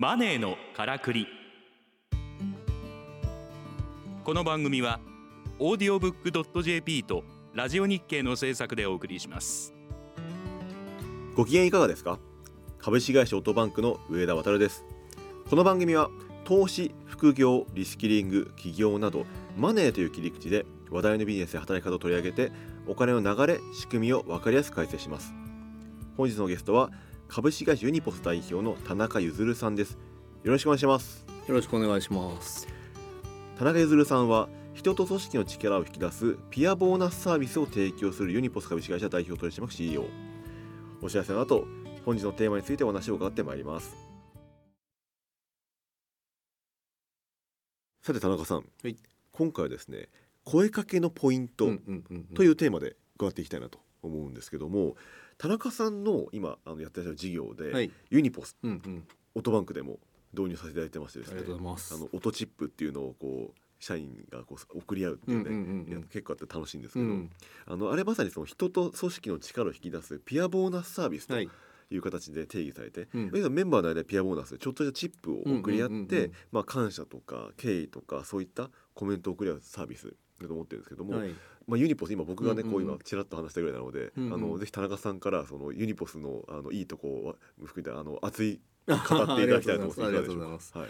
マネーのからくり。この番組はオーディオブックドット JP とラジオ日経の制作でお送りします。ご機嫌いかがですか？株式会社オートバンクの上田渡です。この番組は投資副業リスキリング起業などマネーという切り口で話題のビジネスや働き方を取り上げてお金の流れ仕組みを分かりやすく解説します。本日のゲストは株式会社ユニポス代表の田中ゆさんです。よろしくお願いします。よろしくお願いします。田中ゆさんは人と組織の力を引き出すピアボーナスサービスを提供するユニポス株式会社代表取締役 CEO お知らせの後本日のテーマについてお話を伺ってまいります。さて田中さん、はい、今回はですね声かけのポイントというテーマで伺っていきたいなと思うんですけども田中さんの今あのやってらっしゃる事業で、はい、ユニポス、うんうん、オートバンクでも導入させていただいてましてですね。あの音チップっていうのをこう社員がこう送り合うっていうね、うんうんうん、結構あって楽しいんですけど、うん、あのあれまさにその人と組織の力を引き出すピアボーナスサービスとい。う形で定義されて、はい、メンバーの間でピアボーナスでちょっとしたチップを送り合って、うんうんうんうん、まあ、感謝とか敬意とかそういったコメントを送り合うサービスだと思ってるんですけども、はい、まあ、ユニポス今僕がね、こう今ちらっと話したぐらいなので、うんうん、あのぜひ田中さんからそのユニポスのあのいいとこを含めてあの熱い語っていただきたいと思 います。はい、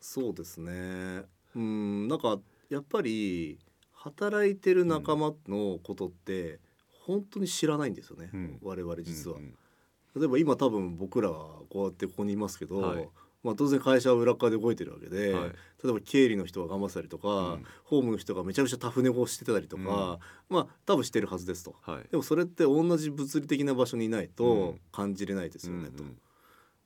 そうですね。うんなんかやっぱり働いてる仲間のことって本当に知らないんですよね、うん、我々実は、うんうん、例えば今多分僕らはこうやってここにいますけど、はいまあ、当然会社は裏側で動いてるわけで、はい、例えば経理の人が頑張ってたりとか、うん、ホームの人がめちゃくちゃタフネゴをしてたりとか、うん、まあ多分してるはずですと、はい、でもそれって同じ物理的な場所にいないと感じれないですよね、と。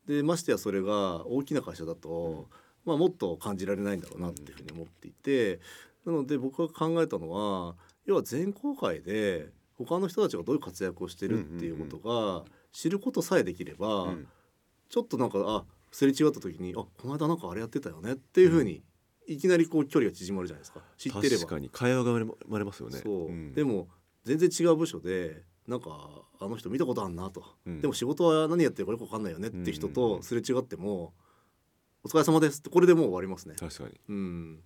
でましてやそれが大きな会社だと、まあ、もっと感じられないんだろうなっていうふうに思っていてなので僕が考えたのは要は全公開で他の人たちがどういう活躍をしてるっていうことが知ることさえできれば、ちょっとなんかあすれ違った時にあこの間なんかあれやってたよねっていうふうに、いきなりこう距離が縮まるじゃないですか。知ってれば。確かに会話が生まれますよね。そう、うん、でも全然違う部署でなんかあの人見たことあんなと、うん、でも仕事は何やってるかよく分かんないよねって人とすれ違っても「お疲れ様です」ってこれでもう終わりますね。確かに、うん、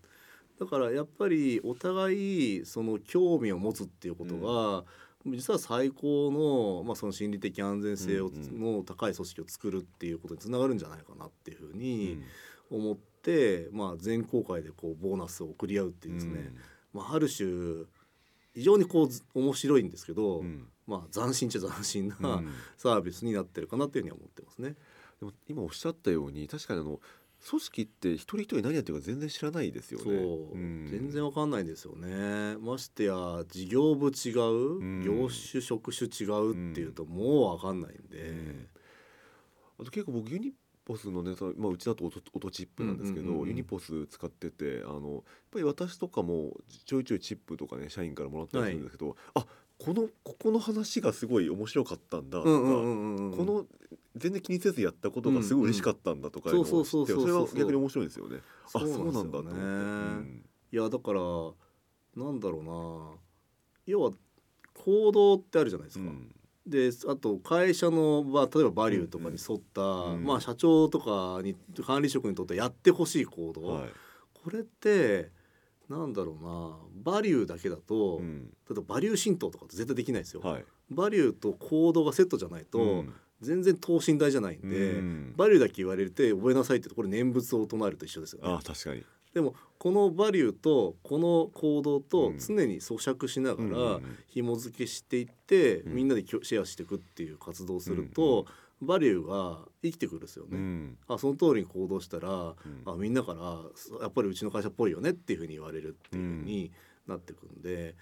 だからやっぱりお互いその興味を持つっていうことが、実は最高の,、まあその心理的安全性を、の高い組織を作るっていうことにつながるんじゃないかなっていうふうに思って、まあ、全公開でこうボーナスを送り合うっていうですね、まあ、ある種非常にこう面白いんですけど、まあ、斬新っちゃ斬新なサービスになってるかなっていうふうには思ってますね。でも今おっしゃったように確かにあの組織って一人一人何やってるか全然知らないですよね。う。ん、全然わかんないですよね。ましてや事業部違う、うん、業種職種違うっていうともうわかんないんで。うん、あと結構僕ユニポスのね、まあ、うちだとオトオトチップなんですけど、ユニポス使っててあのやっぱり私とかもちょいちょいチップとかね社員からもらったりするんですけど、はい、あこのここの話がすごい面白かったんだとか、うんうんうんうん、この全然気にせずやったことがすごい嬉しかったんだとかいうのを知ってそれは逆に面白いですよね。あそうなんだと思って、うん、いやだからなんだろうな。要は行動ってあるじゃないですか。うん。であと会社の、まあ、例えばバリューとかに沿った、うん、まあ、社長とかに管理職にとってやってほしい行動、はい、これってなんだろうなバリューだけだと、うん、例えばバリュー浸透とかって絶対できないですよ。はい、バリューと行動がセットじゃないと、うん、全然等身大じゃないんで、うん、バリューだけ言われて覚えなさいってこれ念仏を唱えると一緒ですよね。あ確かに。でもこのバリューとこの行動と常に咀嚼しながら紐付けしていってみんなでシェアしていくっていう活動をするとバリューが生きてくるんですよね。あその通りに行動したらあみんなからやっぱりうちの会社っぽいよねっていうふうに言われるっていうふうになってくんで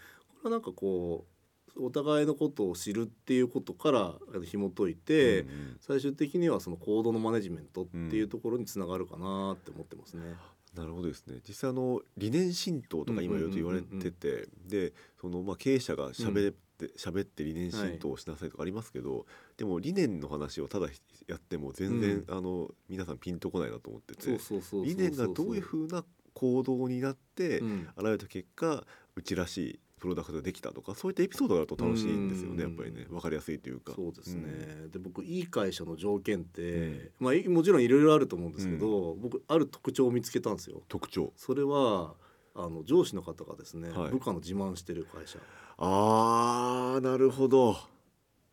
これはなんかこうお互いのことを知るっていうことから紐解いて、うんうん、最終的にはその行動のマネジメントっていうところにつながるかなって思ってますね。なるほどですね。実際あの理念浸透とか今いろいろと言われててでそのまあ経営者がしゃべって喋、って理念浸透をしなさいとかありますけど、はい、でも理念の話をただやっても全然、うん、あの皆さんピンとこないなと思ってて理念がどういうふうな行動になって、現れた結果うちらしいプロダクトができたとかそういったエピソードがあると楽しいんですよねやっぱりね。分かりやすいというか。そうですね、うん、で僕いい会社の条件って、うん、まあもちろんいろいろあると思うんですけど、うん、僕ある特徴を見つけたんですよ。特徴。それはあの上司の方がですね、はい、部下の自慢してる会社。あーなるほど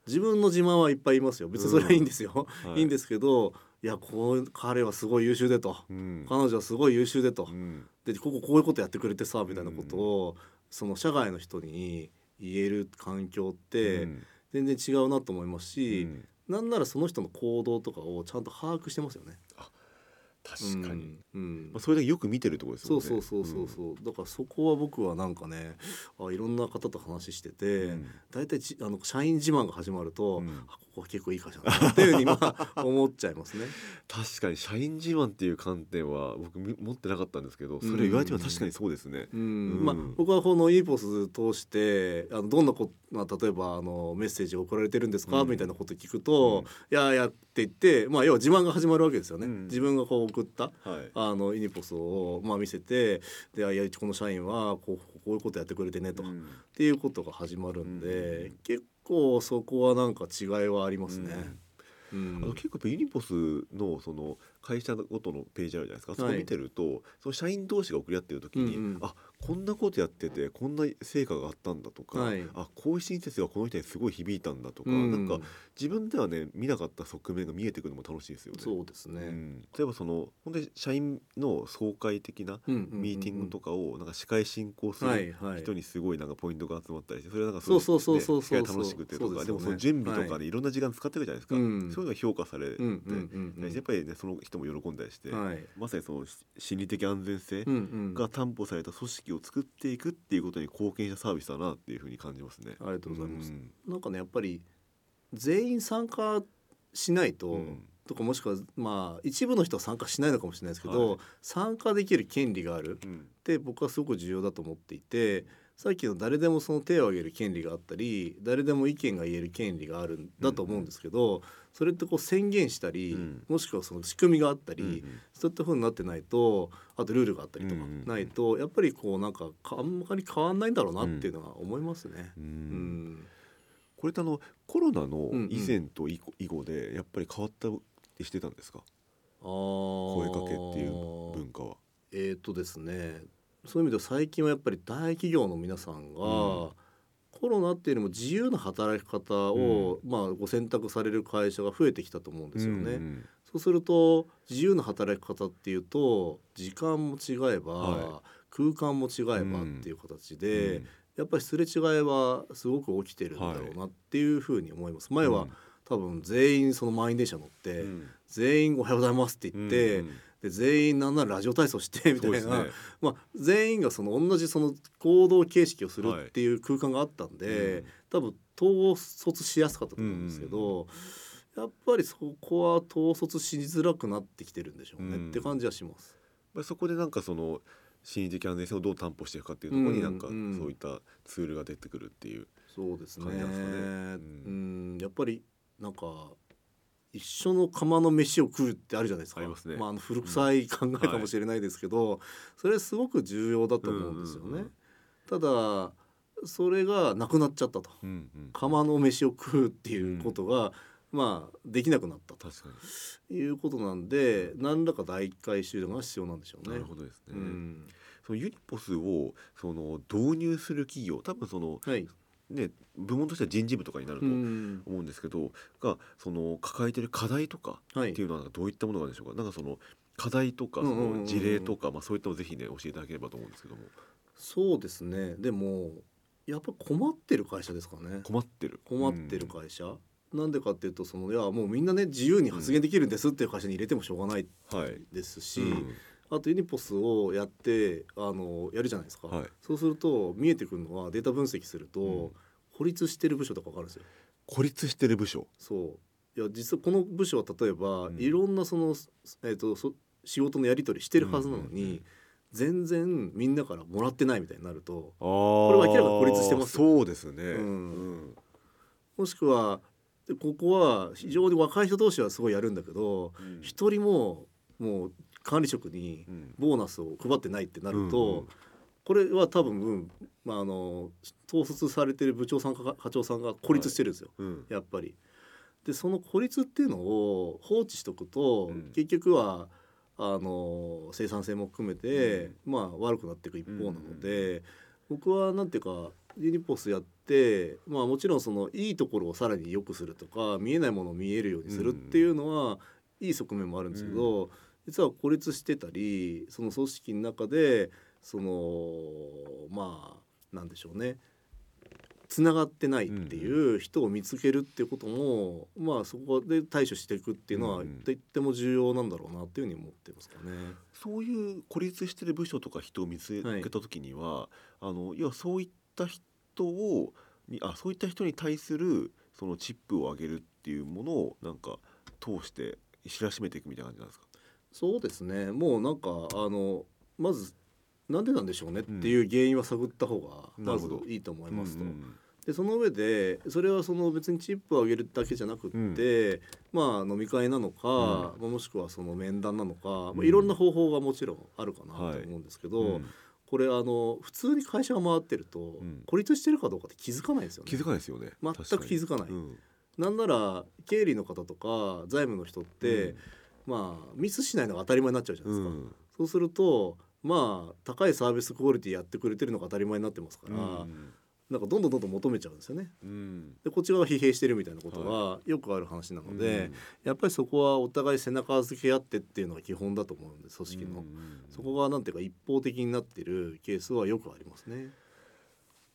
自分の自慢はいっぱいいますよ。別にそれはいいんですよ、はい、いいんですけどいやこう彼はすごい優秀でと、うん、彼女はすごい優秀でと、うん、でこここういうことやってくれてさみたいなことを、その社外の人に言える環境って全然違うなと思いますし、うん、なんならその人の行動とかをちゃんと把握してますよね。確かに、うん、まあ、それだけよく見てるところですよね。そうそうそうそう、う。ん、だからそこは僕はなんかねあいろんな方と話してて大体、うん、あの社員自慢が始まると、うん、ここは結構いい会社だな。っていうふうに思っちゃいますね。確かに社員自慢っていう観点は僕持ってなかったんですけどそれ言われても確かにそうですね、まあ、僕はこの e ポス通してあのどんなこ、まあ、例えばあのメッセージが送られてるんですか、みたいなこと聞くと「いやいや」って言って、まあ、要は自慢が始まるわけですよね。自分がこう送った、はい、あのイニポスを、まあ、見せてでいやこの社員はこうこういうことやってくれてねと、うん、っていうことが始まるんで、うん、結構そこはなんか違いはありますね。うん、あの結構やっぱユニポスのその会社ごとのページあるじゃないですか。そこ見てると、はい、その社員同士が送り合ってる時に、うんうん、あこんなことやっててこんな成果があったんだとか、はい、あこういう親切がこの人にすごい響いたんだとか、うん、なんか自分ではね見なかった側面が見えてくるのも楽しいですよね。そうですね、うん、例えばその本当に社員の総会的なミーティングとかをなんか司会進行する人にすごいなんかポイントが集まったりしてそれはなんかそうそうそうそう。そう楽しくてとかでもその準備とかでい。ろんな時間使ってるじゃないですか、そういうのが評価されて、やっぱりねその人も喜んだりして、まさにその心理的安全性が担保された組織を作っていくっていうことに貢献したサービスだなっていうふうに感じますね。ありがとうございます。うん、なんかねやっぱり全員参加しないと、うん、とかもしくはまあ一部の人は参加しないのかもしれないですけど、はい、参加できる権利があるって僕はすごく重要だと思っていて。さっきの誰でもその手を挙げる権利があったり誰でも意見が言える権利があるんだと思うんですけど、うん、それってこう宣言したり、うん、もしくはその仕組みがあったり、うん、そういったふうになってないとあとルールがあったりとかないと、やっぱりこうなんかあんまり変わんないんだろうなっていうのは思いますね。うん。これってあのコロナの以前と以後でやっぱり変わったりしてたんですか、あ声かけっていう文化は。えー、とですね。そういう意味では最近はやっぱり大企業の皆さんが、コロナっていうよりも自由な働き方を、うん、まあ、ご選択される会社が増えてきたと思うんですよね。うん、そうすると自由な働き方っていうと時間も違えば、はい、空間も違えばっていう形で、うん、やっぱりすれ違いはすごく起きてるんだろうなっていうふうに思います。前は、多分全員その満員電車乗って、全員おはようございますって言って、で全員なんならラジオ体操してみたいな、ね、まあ、全員がその同じその行動形式をするっていう空間があったんで、はい、多分統率しやすかったと思うんですけど、うん、やっぱりそこは統率しづらくなってきてるんでしょうね、うん、って感じはします。そこでなんかその心理的安全性をどう担保していくかっていうところになんかそういったツールが出てくるっていうそうですね。うん、やっぱりなんか一緒の釜の飯を食うってあるじゃないですか。ね、まあ、あの古臭い考えかもしれないですけど、うんはい、それすごく重要だと思うんですよね。うんうんうん、ただそれがなくなっちゃったと、うんうん、釜の飯を食うっていうことが、うん、まあできなくなったと。いうことなんで何らか第回収が必要なんでしょうね。なるほどですね、うん、そのユニポスをその導入する企業多分その、はい、ね、部門としては人事部とかになると思うんですけど、がその抱えてる課題とかっていうのはどういったものがでしょうか、なんかその課題とかその事例とか、まあ、そういったのをぜひね教えていただければと思うんですけども。そうですね。でもやっぱ困ってる会社ですかね。困ってる。困ってる会社、うん、なんでかっていうとそのいやもうみんなね自由に発言できるんですっていう会社に入れてもしょうがないですし、はいうんあとユニポスをやってあのやるじゃないですか、はい、そうすると見えてくるのはデータ分析すると、うん、孤立してる部署とか分かるんですよ。孤立してる部署。そう。いや実はこの部署は例えば、うん、いろんなその、えーと、そ仕事のやり取りしてるはずなのに、うんうんうん全然みんなからもらってないみたいになるとこれは明らかに孤立してます、ね、そうですね、うん、もしくはここは非常に若い人同士はすごいやるんだけど一、うん、人ももう管理職にボーナスを配ってないってなると、うんうん。これは多分、まあ、あの統率されてる部長さんか課長さんが孤立してるんですよ、はい。うん、やっぱり。でその孤立っていうのを放置しとくと、うん、結局はあの生産性も含めて、うん、まあ悪くなっていく一方なので、僕はなんていうかユニポスやってまあもちろんそのいいところをさらに良くするとか見えないものを見えるようにするっていうのは、いい側面もあるんですけど、実は孤立してたりその組織の中でそのまあなんでしょうね。つながってないっていう人を見つけるっていうことも、うん、まあそこで対処していくっていうのは、とっても重要なんだろうなっていうふうに思ってますかね。そういう孤立してる部署とか人を見つけた時には、はい、あの要はそういった人をあそういった人に対するそのチップを上げるっていうものをなんか通して知らしめていくみたいな感じなんですか？そうですね。もうなんかあのまずなんでなんでしょうねっていう原因は探った方がまずいいと思いますと。でその上でそれはその別にチップを上げるだけじゃなくって、うん、まあ飲み会なのか、うん、もしくはその面談なのか、まあ、いろんな方法がもちろんあるかなと思うんですけど、はいうん、これあの普通に会社が回ってると、孤立してるかどうかって気づかないですよね。気づかないですよね。全く気づかない。なんなら経理の方とか財務の人って、まあミスしないのが当たり前になっちゃうじゃないですか。そうするとまあ高いサービスクオリティやってくれてるのが当たり前になってますから、うん、なんかどんどんどんどん求めちゃうんですよね。うん、でこっち側が疲弊してるみたいなことはよくある話なので、はい、やっぱりそこはお互い背中預け合ってっていうのが基本だと思うんで組織の、うん、そこがなんていうか一方的になってるケースはよくありますね。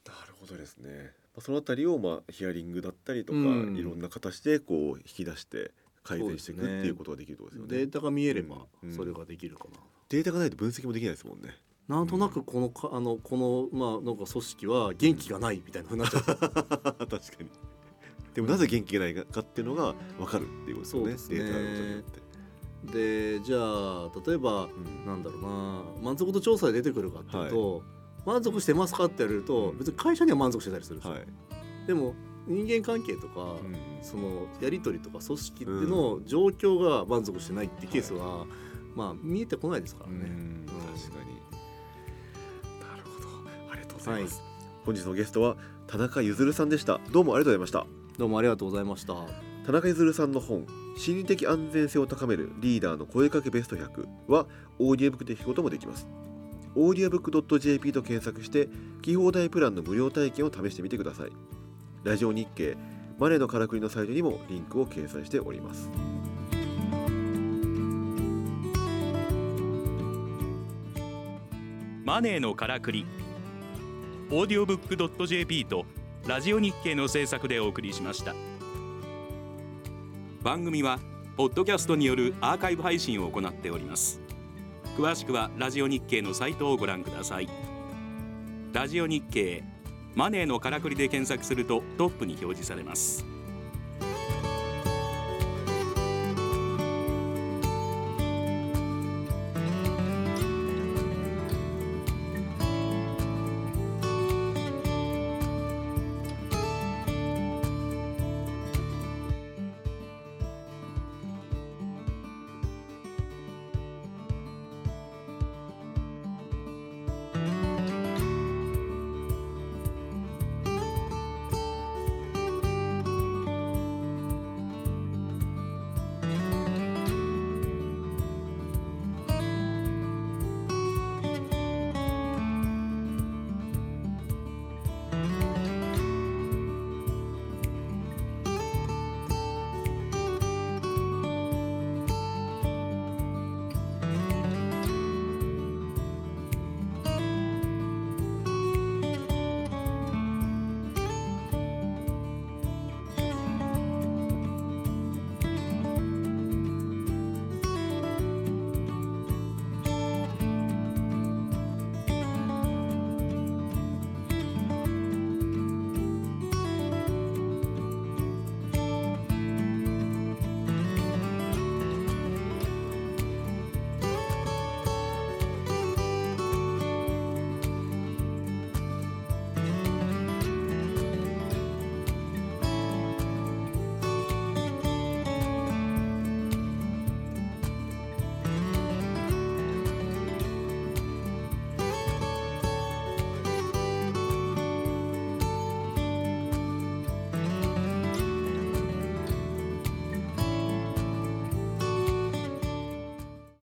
なるほどですね。そのあたりをまあヒアリングだったりとか、いろんな形でこう引き出して改善していくっていうことができるとですよね。データが見えればそれができるかな。データがないと分析もできないですもんね。なんとなくこのか、あのこのまあなんか組織は元気がないみたいなふうになっちゃう。確かに。でもなぜ元気がないかっていうのが分かるっていうことですね。データがあることによって。でじゃあ例えば、うん、なんだろうな満足度調査で出てくるかっていうと、はい、満足してますかって言われると、別に会社には満足してたりするんですよ。はい、でも人間関係とか、うん、そのやり取りとか組織っての状況が満足してないってケースは、はいまあ見えてこないですからね。確かに。なるほど。ありがとうございます。はい、本日のゲストは田中ゆさんでした。どうもありがとうございました。どうもありがとうございました。田中ゆさんの本心理的安全性を高めるリーダーの声かけベスト100はオーディオブックで聞くこともできます。オーディオブック .jp と検索して聴き放題プランの無料体験を試してみてください。ラジオ日経マネーのからくりのサイトにもリンクを掲載しております。マネーのからくり。オーディオブックドット .jp とラジオ日経の制作でお送りしました。番組はポッドキャストによるアーカイブ配信を行っております。詳しくはラジオ日経のサイトをご覧ください。ラジオ日経マネーのからくりで検索するとトップに表示されます。